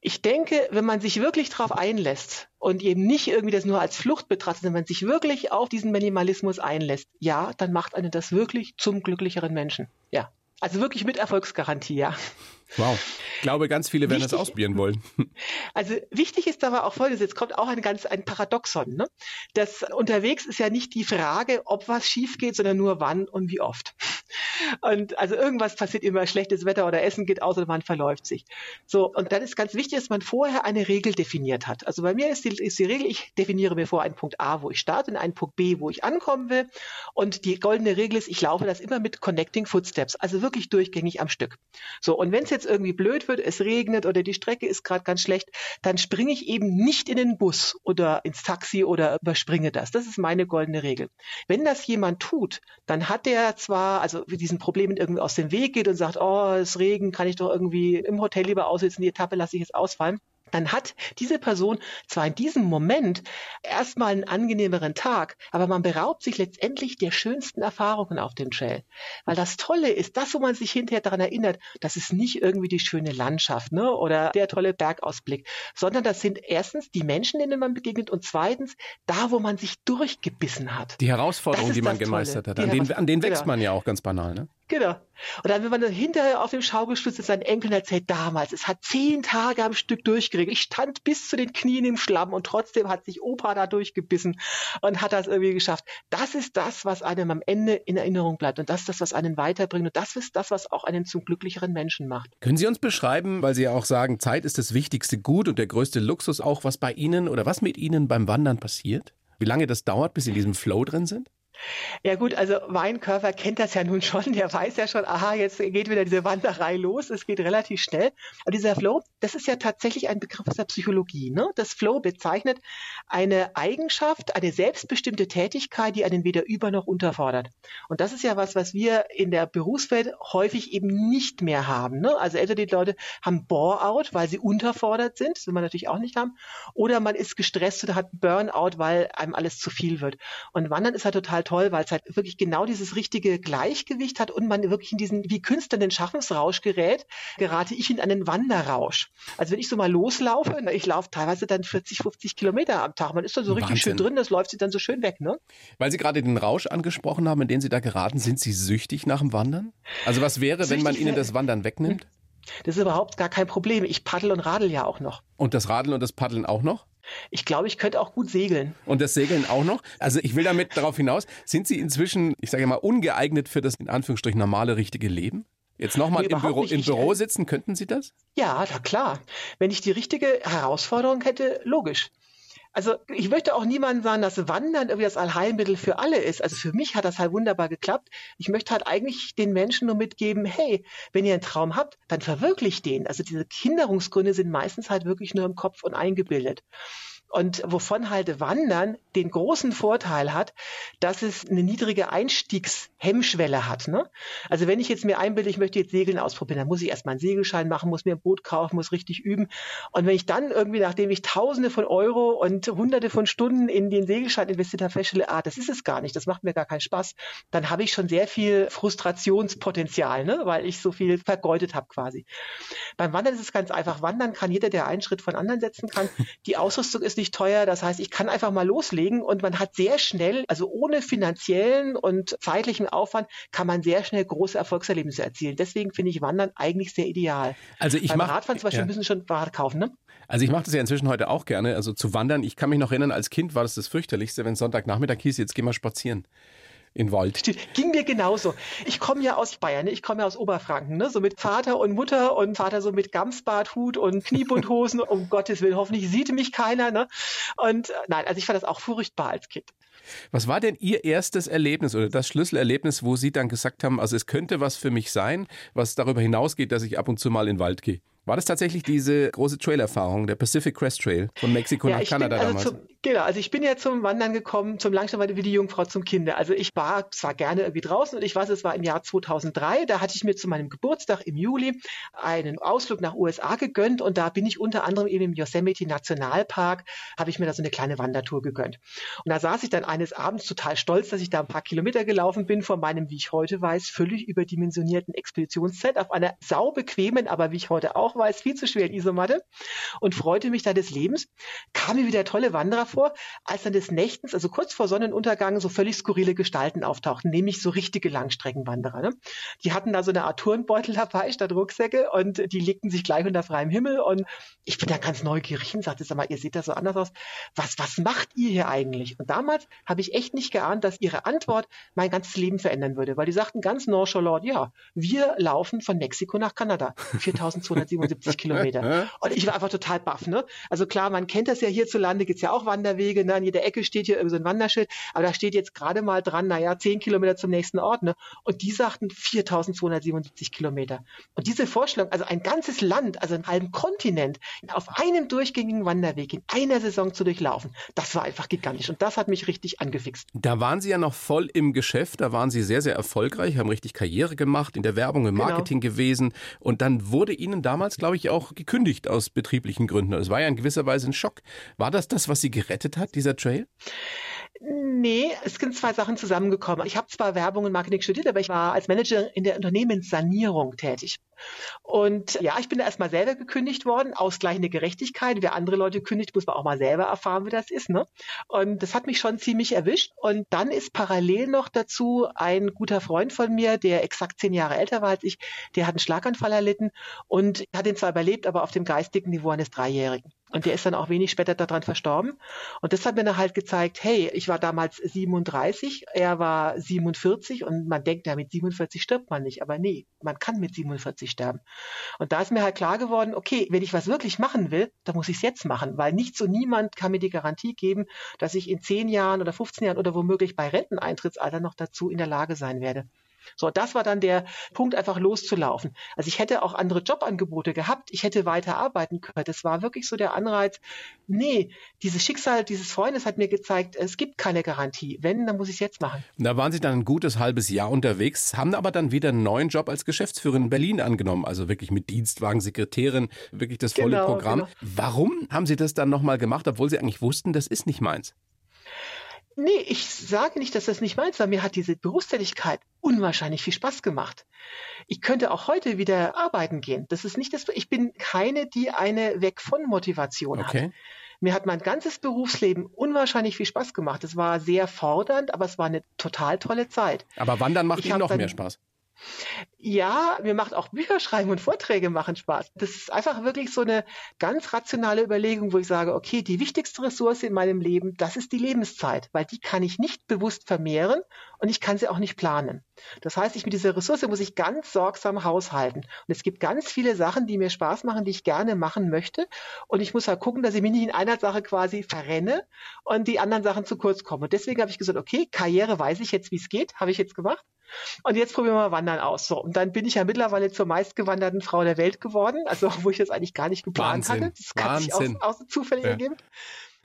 Ich denke, wenn man sich wirklich darauf einlässt und eben nicht irgendwie das nur als Flucht betrachtet, wenn man sich wirklich auf diesen Minimalismus einlässt, ja, dann macht einen das wirklich zum glücklicheren Menschen. Ja. Also wirklich mit Erfolgsgarantie, ja. Wow. Ich glaube, ganz viele werden wichtig, das ausprobieren wollen. *laughs* Also wichtig ist aber auch folgendes, jetzt kommt auch ein ganz ein Paradoxon. Ne? Das unterwegs ist ja nicht die Frage, ob was schief geht, sondern nur wann und wie oft. Und also irgendwas passiert immer, schlechtes Wetter oder Essen geht aus oder man verläuft sich. So, und dann ist ganz wichtig, dass man vorher eine Regel definiert hat. Also bei mir ist die, ist die Regel, ich definiere mir vor einen Punkt A, wo ich starte, und einen Punkt B, wo ich ankommen will. Und die goldene Regel ist, ich laufe das immer mit Connecting Footsteps, also wirklich durchgängig am Stück. So, und wenn es jetzt irgendwie blöd wird, es regnet oder die Strecke ist gerade ganz schlecht, dann springe ich eben nicht in den Bus oder ins Taxi oder überspringe das. Das ist meine goldene Regel. Wenn das jemand tut, dann hat der zwar, also diesen Problemen irgendwie aus dem Weg geht und sagt, oh, es Regen, kann ich doch irgendwie im Hotel lieber aussitzen, die Etappe lasse ich jetzt ausfallen dann hat diese Person zwar in diesem Moment erstmal einen angenehmeren Tag, aber man beraubt sich letztendlich der schönsten Erfahrungen auf dem Trail. Weil das Tolle ist, das, wo man sich hinterher daran erinnert, das ist nicht irgendwie die schöne Landschaft ne, oder der tolle Bergausblick, sondern das sind erstens die Menschen, denen man begegnet und zweitens da, wo man sich durchgebissen hat. Die Herausforderungen, die man gemeistert hat, an denen, an denen wächst genau. man ja auch ganz banal. Ne? Genau. Und dann, wenn man dann hinterher auf dem Schaukelstuhl sitzt, seinen Enkeln erzählt, damals, es hat zehn Tage am Stück durchgeregelt. Ich stand bis zu den Knien im Schlamm und trotzdem hat sich Opa da durchgebissen und hat das irgendwie geschafft. Das ist das, was einem am Ende in Erinnerung bleibt. Und das ist das, was einen weiterbringt. Und das ist das, was auch einen zum glücklicheren Menschen macht. Können Sie uns beschreiben, weil Sie ja auch sagen, Zeit ist das wichtigste Gut und der größte Luxus auch, was bei Ihnen oder was mit Ihnen beim Wandern passiert? Wie lange das dauert, bis Sie in diesem Flow drin sind? Ja gut, also Weinkörper kennt das ja nun schon. Der weiß ja schon, aha, jetzt geht wieder diese Wanderei los. Es geht relativ schnell. Aber dieser Flow, das ist ja tatsächlich ein Begriff aus der Psychologie. Ne? Das Flow bezeichnet eine Eigenschaft, eine selbstbestimmte Tätigkeit, die einen weder über noch unterfordert. Und das ist ja was, was wir in der Berufswelt häufig eben nicht mehr haben. Ne? Also entweder die Leute haben Bore-out, weil sie unterfordert sind, das will man natürlich auch nicht haben, oder man ist gestresst oder hat Burnout, weil einem alles zu viel wird. Und Wandern ist halt total toll, weil es halt wirklich genau dieses richtige Gleichgewicht hat und man wirklich in diesen wie Künstler den Schaffensrausch gerät, gerate ich in einen Wanderrausch. Also wenn ich so mal loslaufe, ich laufe teilweise dann 40, 50 Kilometer am Tag, man ist da so richtig Wahnsinn. schön drin, das läuft sich dann so schön weg, ne? Weil Sie gerade den Rausch angesprochen haben, in den Sie da geraten, sind Sie süchtig nach dem Wandern? Also was wäre, süchtig wenn man Ihnen das Wandern wegnimmt? Das ist überhaupt gar kein Problem. Ich paddel und radel ja auch noch. Und das Radeln und das Paddeln auch noch? Ich glaube, ich könnte auch gut segeln. Und das Segeln auch noch? Also ich will damit darauf hinaus, sind Sie inzwischen, ich sage mal, ungeeignet für das in Anführungsstrichen normale, richtige Leben? Jetzt nochmal nee, im, Büro, im Büro sitzen, könnten Sie das? Ja, na klar. Wenn ich die richtige Herausforderung hätte, logisch. Also ich möchte auch niemandem sagen, dass Wandern irgendwie das Allheilmittel für alle ist. Also für mich hat das halt wunderbar geklappt. Ich möchte halt eigentlich den Menschen nur mitgeben, hey, wenn ihr einen Traum habt, dann verwirklicht den. Also diese Kinderungsgründe sind meistens halt wirklich nur im Kopf und eingebildet. Und wovon halt Wandern den großen Vorteil hat, dass es eine niedrige Einstiegshemmschwelle hat. Ne? Also wenn ich jetzt mir einbilde, ich möchte jetzt Segeln ausprobieren, dann muss ich erstmal einen Segelschein machen, muss mir ein Boot kaufen, muss richtig üben. Und wenn ich dann irgendwie, nachdem ich Tausende von Euro und Hunderte von Stunden in den Segelschein investiert habe, feststelle, ah, das ist es gar nicht, das macht mir gar keinen Spaß, dann habe ich schon sehr viel Frustrationspotenzial, ne? weil ich so viel vergeudet habe quasi. Beim Wandern ist es ganz einfach. Wandern kann jeder, der einen Schritt von anderen setzen kann. Die Ausrüstung ist nicht teuer. Das heißt, ich kann einfach mal loslegen und man hat sehr schnell, also ohne finanziellen und zeitlichen Aufwand, kann man sehr schnell große Erfolgserlebnisse erzielen. Deswegen finde ich Wandern eigentlich sehr ideal. Also ich Beim mach, Radfahren zum Beispiel ja. müssen schon Rad kaufen, ne? Also ich mache das ja inzwischen heute auch gerne, also zu wandern. Ich kann mich noch erinnern, als Kind war das das fürchterlichste, wenn Sonntagnachmittag hieß, jetzt geh mal spazieren in Wald. Ging mir genauso. Ich komme ja aus Bayern, ne? ich komme ja aus Oberfranken, ne? so mit Vater und Mutter und Vater so mit Gamsbarthut und Kniebundhosen. um *laughs* Gottes Willen, hoffentlich sieht mich keiner. Ne? Und äh, nein, also ich fand das auch furchtbar als Kind. Was war denn Ihr erstes Erlebnis oder das Schlüsselerlebnis, wo Sie dann gesagt haben, also es könnte was für mich sein, was darüber hinausgeht, dass ich ab und zu mal in den Wald gehe? War das tatsächlich diese große Trailerfahrung, der Pacific Crest Trail von Mexiko ja, nach Kanada also damals? Zum, genau, also ich bin ja zum Wandern gekommen, zum Langstreckenwandern wie die Jungfrau zum Kinder. Also ich war zwar gerne irgendwie draußen und ich weiß, es war im Jahr 2003, da hatte ich mir zu meinem Geburtstag im Juli einen Ausflug nach USA gegönnt und da bin ich unter anderem eben im Yosemite Nationalpark, habe ich mir da so eine kleine Wandertour gegönnt. Und da saß ich dann eines Abends total stolz, dass ich da ein paar Kilometer gelaufen bin von meinem, wie ich heute weiß, völlig überdimensionierten Expeditionszelt auf einer saubequemen, aber wie ich heute auch weiß, viel zu schweren Isomatte und freute mich da des Lebens. Kam mir wieder tolle Wanderer vor, als dann des Nächtens, also kurz vor Sonnenuntergang, so völlig skurrile Gestalten auftauchten, nämlich so richtige Langstreckenwanderer. Ne? Die hatten da so eine Art Tourenbeutel dabei statt Rucksäcke und die legten sich gleich unter freiem Himmel und ich bin da ganz neugierig und sagte, sag mal, ihr seht da so anders aus. Was, was macht ihr hier eigentlich? Und damals habe ich echt nicht geahnt, dass ihre Antwort mein ganzes Leben verändern würde, weil die sagten ganz nonchalant, ja, wir laufen von Mexiko nach Kanada, *laughs* 4277 Kilometer. Und ich war einfach total baff, ne? Also klar, man kennt das ja hierzulande, gibt's ja auch Wanderwege, ne? An jeder Ecke steht hier so ein Wanderschild, aber da steht jetzt gerade mal dran, naja, 10 Kilometer zum nächsten Ort, ne? Und die sagten 4277 Kilometer. Und diese Vorstellung, also ein ganzes Land, also einen halben Kontinent, auf einem durchgängigen Wanderweg in einer Saison zu durchlaufen, das war einfach gigantisch. Und das hat mich richtig angefixt. Da waren Sie ja noch voll im Geschäft, da waren Sie sehr, sehr erfolgreich, haben richtig Karriere gemacht, in der Werbung, im Genau. Marketing gewesen. Und dann wurde Ihnen damals, glaube ich, auch gekündigt aus betrieblichen Gründen. Das war ja in gewisser Weise ein Schock. War das das, was Sie gerettet hat, dieser Trail? Nee, es sind zwei Sachen zusammengekommen. Ich habe zwar Werbung und Marketing studiert, aber ich war als Manager in der Unternehmenssanierung tätig. Und ja, ich bin da erstmal selber gekündigt worden, ausgleichende Gerechtigkeit. Wer andere Leute kündigt, muss man auch mal selber erfahren, wie das ist. Ne? Und das hat mich schon ziemlich erwischt. Und dann ist parallel noch dazu ein guter Freund von mir, der exakt zehn Jahre älter war als ich, der hat einen Schlaganfall erlitten und hat ihn zwar überlebt, aber auf dem geistigen Niveau eines Dreijährigen. Und der ist dann auch wenig später daran verstorben. Und das hat mir dann halt gezeigt, hey, ich war damals 37, er war 47 und man denkt ja, mit 47 stirbt man nicht. Aber nee, man kann mit 47 sterben. Und da ist mir halt klar geworden, okay, wenn ich was wirklich machen will, dann muss ich es jetzt machen, weil nichts und niemand kann mir die Garantie geben, dass ich in 10 Jahren oder 15 Jahren oder womöglich bei Renteneintrittsalter noch dazu in der Lage sein werde. So, das war dann der Punkt, einfach loszulaufen. Also ich hätte auch andere Jobangebote gehabt, ich hätte weiter arbeiten können. Das war wirklich so der Anreiz. Nee, dieses Schicksal dieses Freundes hat mir gezeigt, es gibt keine Garantie. Wenn, dann muss ich es jetzt machen. Da waren Sie dann ein gutes halbes Jahr unterwegs, haben aber dann wieder einen neuen Job als Geschäftsführerin in Berlin angenommen, also wirklich mit Dienstwagen, Sekretärin, wirklich das volle Genau, Programm. genau. Warum haben Sie das dann nochmal gemacht, obwohl Sie eigentlich wussten, das ist nicht meins? Nee, ich sage nicht, dass das nicht meins war. Mir hat diese Berufstätigkeit unwahrscheinlich viel Spaß gemacht. Ich könnte auch heute wieder arbeiten gehen. Das ist nicht das, ich bin keine, die eine Weg von Motivation hat. Okay. Mir hat mein ganzes Berufsleben unwahrscheinlich viel Spaß gemacht. Es war sehr fordernd, aber es war eine total tolle Zeit. Aber Wandern macht Ich Ihnen noch dann- mehr Spaß. Ja, mir macht auch Bücher schreiben und Vorträge machen Spaß. Das ist einfach wirklich so eine ganz rationale Überlegung, wo ich sage, okay, die wichtigste Ressource in meinem Leben, das ist die Lebenszeit, weil die kann ich nicht bewusst vermehren und ich kann sie auch nicht planen. Das heißt, ich mit dieser Ressource muss ich ganz sorgsam haushalten. Und es gibt ganz viele Sachen, die mir Spaß machen, die ich gerne machen möchte. Und ich muss halt gucken, dass ich mich nicht in einer Sache quasi verrenne und die anderen Sachen zu kurz kommen. Und deswegen habe ich gesagt, okay, Karriere weiß ich jetzt, wie es geht, habe ich jetzt gemacht. Und jetzt probieren wir mal Wandern aus. So, und dann bin ich ja mittlerweile zur meistgewanderten Frau der Welt geworden, also *laughs* wo ich das eigentlich gar nicht geplant Wahnsinn. hatte. Das kann sich Wahnsinn. aus, aus zufällig Ja. ergeben.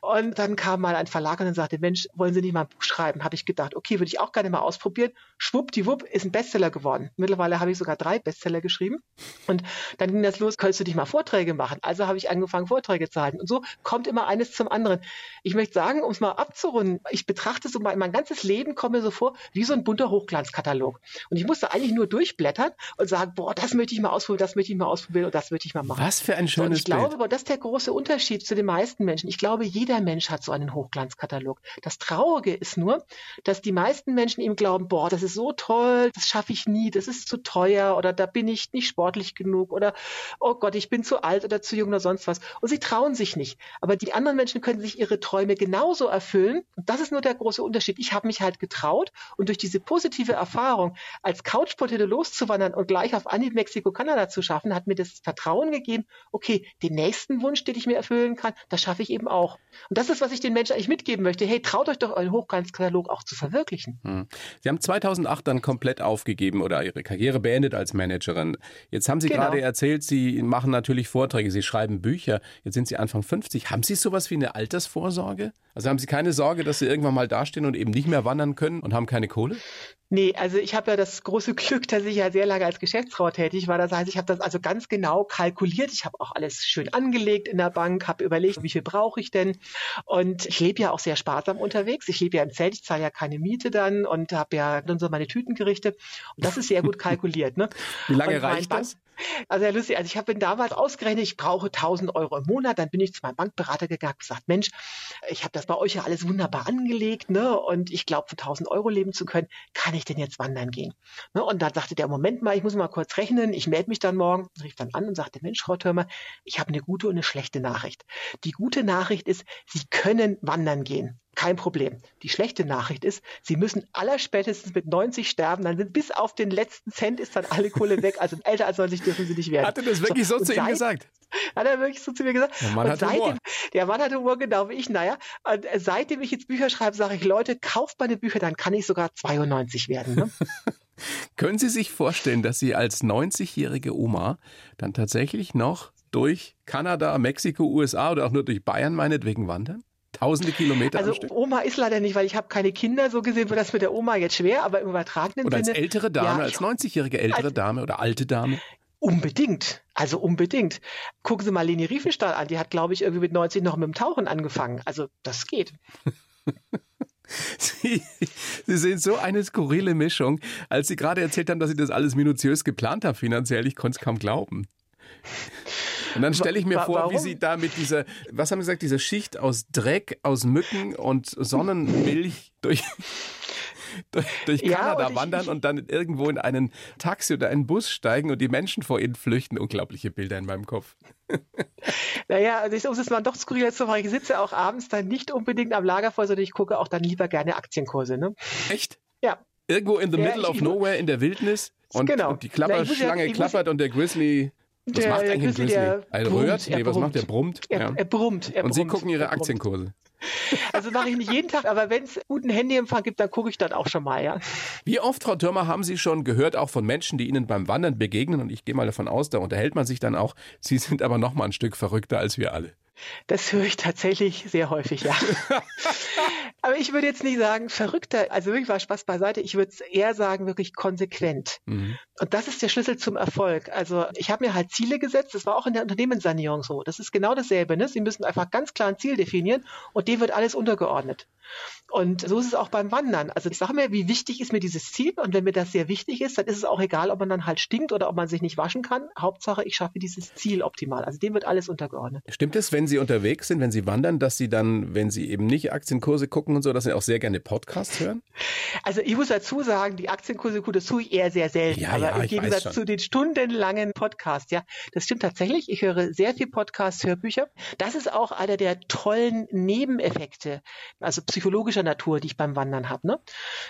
Und dann kam mal ein Verlag und sagte, Mensch, wollen Sie nicht mal ein Buch schreiben? Habe ich gedacht, okay, würde ich auch gerne mal ausprobieren. Schwuppdiwupp ist ein Bestseller geworden. Mittlerweile habe ich sogar drei Bestseller geschrieben. Und dann ging das los, könntest du dich mal Vorträge machen? Also habe ich angefangen, Vorträge zu halten. Und so kommt immer eines zum anderen. Ich möchte sagen, um es mal abzurunden, ich betrachte so mein, mein ganzes Leben, komme mir so vor, wie so ein bunter Hochglanzkatalog. Und ich musste eigentlich nur durchblättern und sagen, boah, das möchte ich mal ausprobieren, das möchte ich mal ausprobieren und das möchte ich mal machen. Was für ein schönes und ich Bild. glaube, das ist der große Unterschied zu den meisten Menschen. Ich glaube, jeder Mensch hat so einen Hochglanzkatalog. Das Traurige ist nur, dass die meisten Menschen ihm glauben, boah, das ist so toll, das schaffe ich nie, das ist zu teuer oder da bin ich nicht sportlich genug oder oh Gott, ich bin zu alt oder zu jung oder sonst was. Und sie trauen sich nicht. Aber die anderen Menschen können sich ihre Träume genauso erfüllen. Und das ist nur der große Unterschied. Ich habe mich halt getraut und durch diese positive Erfahrung als Couchpotato loszuwandern und gleich auf Anhieb Mexiko, Kanada zu schaffen, hat mir das Vertrauen gegeben, okay, den nächsten Wunsch, den ich mir erfüllen kann, das schaffe ich eben auch. Und das ist, was ich den Menschen eigentlich mitgeben möchte. Hey, traut euch doch euren Hochglanzkatalog auch zu verwirklichen. Hm. Sie haben 2008 dann komplett aufgegeben oder Ihre Karriere beendet als Managerin. Jetzt haben Sie genau. gerade erzählt, Sie machen natürlich Vorträge, Sie schreiben Bücher. Jetzt sind Sie Anfang 50. Haben Sie sowas wie eine Altersvorsorge? Also haben Sie keine Sorge, dass Sie irgendwann mal dastehen und eben nicht mehr wandern können und haben keine Kohle? Nee, also ich habe ja das große *laughs* Glück, dass ich ja sehr lange als Geschäftsfrau tätig war. Das heißt, ich habe das also ganz genau kalkuliert. Ich habe auch alles schön angelegt in der Bank, habe überlegt, wie viel brauche ich denn. Und ich lebe ja auch sehr sparsam unterwegs. Ich lebe ja im Zelt, ich zahle ja keine Miete dann und habe ja dann so meine Tütengerichte. Und das ist sehr gut *laughs* kalkuliert. Ne? Wie lange reicht das? Also ja, lustig, also ich habe damals ausgerechnet, ich brauche 1000 Euro im Monat. Dann bin ich zu meinem Bankberater gegangen und gesagt, Mensch, ich habe das bei euch ja alles wunderbar angelegt, ne? Und ich glaube, von 1000 Euro leben zu können, kann ich denn jetzt wandern gehen? Ne? Und dann sagte der, Moment mal, ich muss mal kurz rechnen. Ich melde mich dann morgen, rief dann an und sagte, Mensch, Frau Türmer, ich habe eine gute und eine schlechte Nachricht. Die gute Nachricht ist, Sie können wandern gehen. Kein Problem. Die schlechte Nachricht ist, sie müssen allerspätestens mit 90 sterben, dann sind bis auf den letzten Cent ist dann alle Kohle weg. Also älter als 90 dürfen sie nicht werden. Hat er das wirklich so, so zu ihm gesagt? Hat er wirklich so zu mir gesagt? Der Mann und hat seitdem, Humor. Der Mann hat Humor, genau wie ich. Naja, und seitdem ich jetzt Bücher schreibe, sage ich, Leute, kauft meine Bücher, dann kann ich sogar 92 werden. Ne? *laughs* Können Sie sich vorstellen, dass Sie als 90-jährige Oma dann tatsächlich noch durch Kanada, Mexiko, USA oder auch nur durch Bayern meinetwegen wandern? Tausende Kilometer Also Oma ist leider nicht, weil ich habe keine Kinder. So gesehen wird das mit der Oma jetzt schwer, aber im übertragenen Sinne. Oder als ältere Dame, ja, als 90-jährige ältere als, Dame oder alte Dame. Unbedingt. Also unbedingt. Gucken Sie mal Leni Riefenstahl an. Die hat, glaube ich, irgendwie mit 90 noch mit dem Tauchen angefangen. Also das geht. *laughs* Sie, Sie sind so eine skurrile Mischung. Als Sie gerade erzählt haben, dass Sie das alles minutiös geplant haben finanziell, ich konnte es kaum glauben. Und dann stelle ich mir vor, Warum? wie sie da mit dieser, was haben Sie gesagt, dieser Schicht aus Dreck, aus Mücken und Sonnenmilch durch, *laughs* durch, durch Kanada ja, wandern und dann irgendwo in einen Taxi oder einen Bus steigen und die Menschen vor ihnen flüchten. Unglaubliche Bilder in meinem Kopf. Naja, also ich, um es mal doch skurril zu machen, ich sitze auch abends dann nicht unbedingt am Lagerfeuer, sondern ich gucke auch dann lieber gerne Aktienkurse. Ne? Echt? Ja. Irgendwo in the ja, middle of nowhere in der Wildnis und, genau. und die Klapperschlange ja, klappert und der Grizzly was der, macht eigentlich ein Grizzly? Der ein rührt? Nee, was macht der? Brummt? Er, ja. er brummt. Er Und brummt, Sie gucken Ihre Aktienkurse. *laughs* Also mache ich nicht jeden Tag, aber wenn es guten Handyempfang gibt, dann gucke ich dann auch schon mal, ja. Wie oft, Frau Türmer, haben Sie schon gehört, auch von Menschen, die Ihnen beim Wandern begegnen, und ich gehe mal davon aus, da unterhält man sich dann auch, Sie sind aber noch mal ein Stück verrückter als wir alle. Das höre ich tatsächlich sehr häufig, ja. *laughs* Aber ich würde jetzt nicht sagen verrückter, also wirklich war Spaß beiseite. Ich würde eher sagen wirklich konsequent. Mhm. Und das ist der Schlüssel zum Erfolg. Also ich habe mir halt Ziele gesetzt. Das war auch in der Unternehmenssanierung so. Das ist genau dasselbe. Ne? Sie müssen einfach ganz klar ein Ziel definieren und dem wird alles untergeordnet. Und so ist es auch beim Wandern. Also ich sage mir, wie wichtig ist mir dieses Ziel? Und wenn mir das sehr wichtig ist, dann ist es auch egal, ob man dann halt stinkt oder ob man sich nicht waschen kann. Hauptsache, ich schaffe dieses Ziel optimal. Also dem wird alles untergeordnet. Stimmt es, wenn Sie unterwegs sind, wenn Sie wandern, dass Sie dann, wenn Sie eben nicht Aktienkurse gucken und so, dass Sie auch sehr gerne Podcasts hören? Also ich muss dazu sagen, die Aktienkurse, gut, das tue ich eher sehr selten. Ja, aber ja, im Gegensatz zu den stundenlangen Podcasts, ja, das stimmt tatsächlich. Ich höre sehr viel Podcasts, Hörbücher. Das ist auch einer der tollen Nebeneffekte. Also psychologischer Natur, die ich beim Wandern habe. Ne?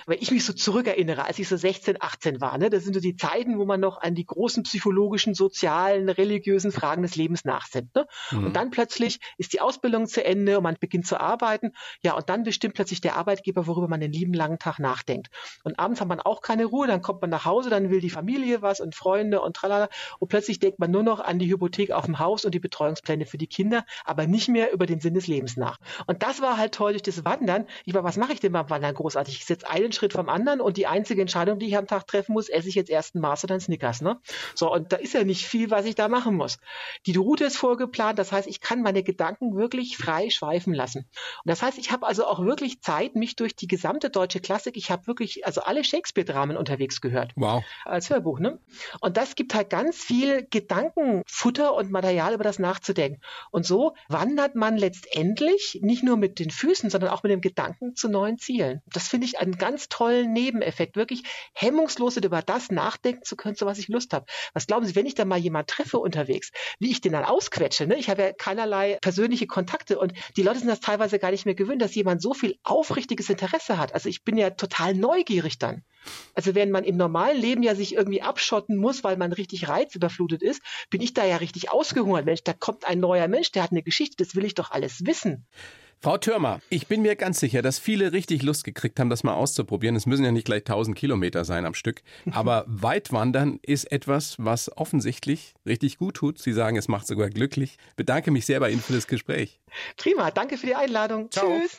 Weil ich mich so zurückerinnere, als ich so 16, 18 war. Ne? Das sind so die Zeiten, wo man noch an die großen psychologischen, sozialen, religiösen Fragen des Lebens nachsinnt. Ne? Mhm. Und dann plötzlich ist die Ausbildung zu Ende und man beginnt zu arbeiten. Ja, und dann bestimmt plötzlich der Arbeitgeber, worüber man den lieben langen Tag nachdenkt. Und abends hat man auch keine Ruhe, dann kommt man nach Hause, dann will die Familie was und Freunde und tralala. Und plötzlich denkt man nur noch an die Hypothek auf dem Haus und die Betreuungspläne für die Kinder, aber nicht mehr über den Sinn des Lebens nach. Und das war halt toll durch das Wandern. Ich war, was mache ich denn beim Wandern großartig? Ich setze einen Schritt vom anderen und die einzige Entscheidung, die ich am Tag treffen muss, esse ich jetzt erst ein Mars oder ein Snickers. Ne? So, und da ist ja nicht viel, was ich da machen muss. Die Route ist vorgeplant, das heißt, ich kann meine Gedanken wirklich frei schweifen lassen. Und das heißt, ich habe also auch wirklich Zeit, mich durch die gesamte deutsche Klassik, ich habe wirklich also alle Shakespeare-Dramen unterwegs gehört. Wow. Als Hörbuch, ne? Und das gibt halt ganz viel Gedankenfutter und Material, über das nachzudenken. Und so wandert man letztendlich nicht nur mit den Füßen, sondern auch mit dem Gedanken zu neuen Zielen. Das finde ich einen ganz tollen Nebeneffekt, wirklich hemmungslos über das nachdenken zu können, zu was ich Lust habe. Was glauben Sie, wenn ich da mal jemand treffe unterwegs, wie ich den dann ausquetsche? Ne? Ich habe ja keinerlei persönliche Kontakte und die Leute sind das teilweise gar nicht mehr gewöhnt, dass jemand so viel aufrichtiges Interesse hat. Also ich bin ja total neugierig dann. Also wenn man im normalen Leben ja sich irgendwie abschotten muss, weil man richtig reizüberflutet ist, bin ich da ja richtig ausgehungert. Mensch, da kommt ein neuer Mensch, der hat eine Geschichte, das will ich doch alles wissen. Frau Türmer, ich bin mir ganz sicher, dass viele richtig Lust gekriegt haben, das mal auszuprobieren. Es müssen ja nicht gleich 1000 Kilometer sein am Stück. Aber *laughs* Weitwandern ist etwas, was offensichtlich richtig gut tut. Sie sagen, es macht sogar glücklich. Bedanke mich sehr bei Ihnen für das Gespräch. Prima, danke für die Einladung. Ciao. Tschüss.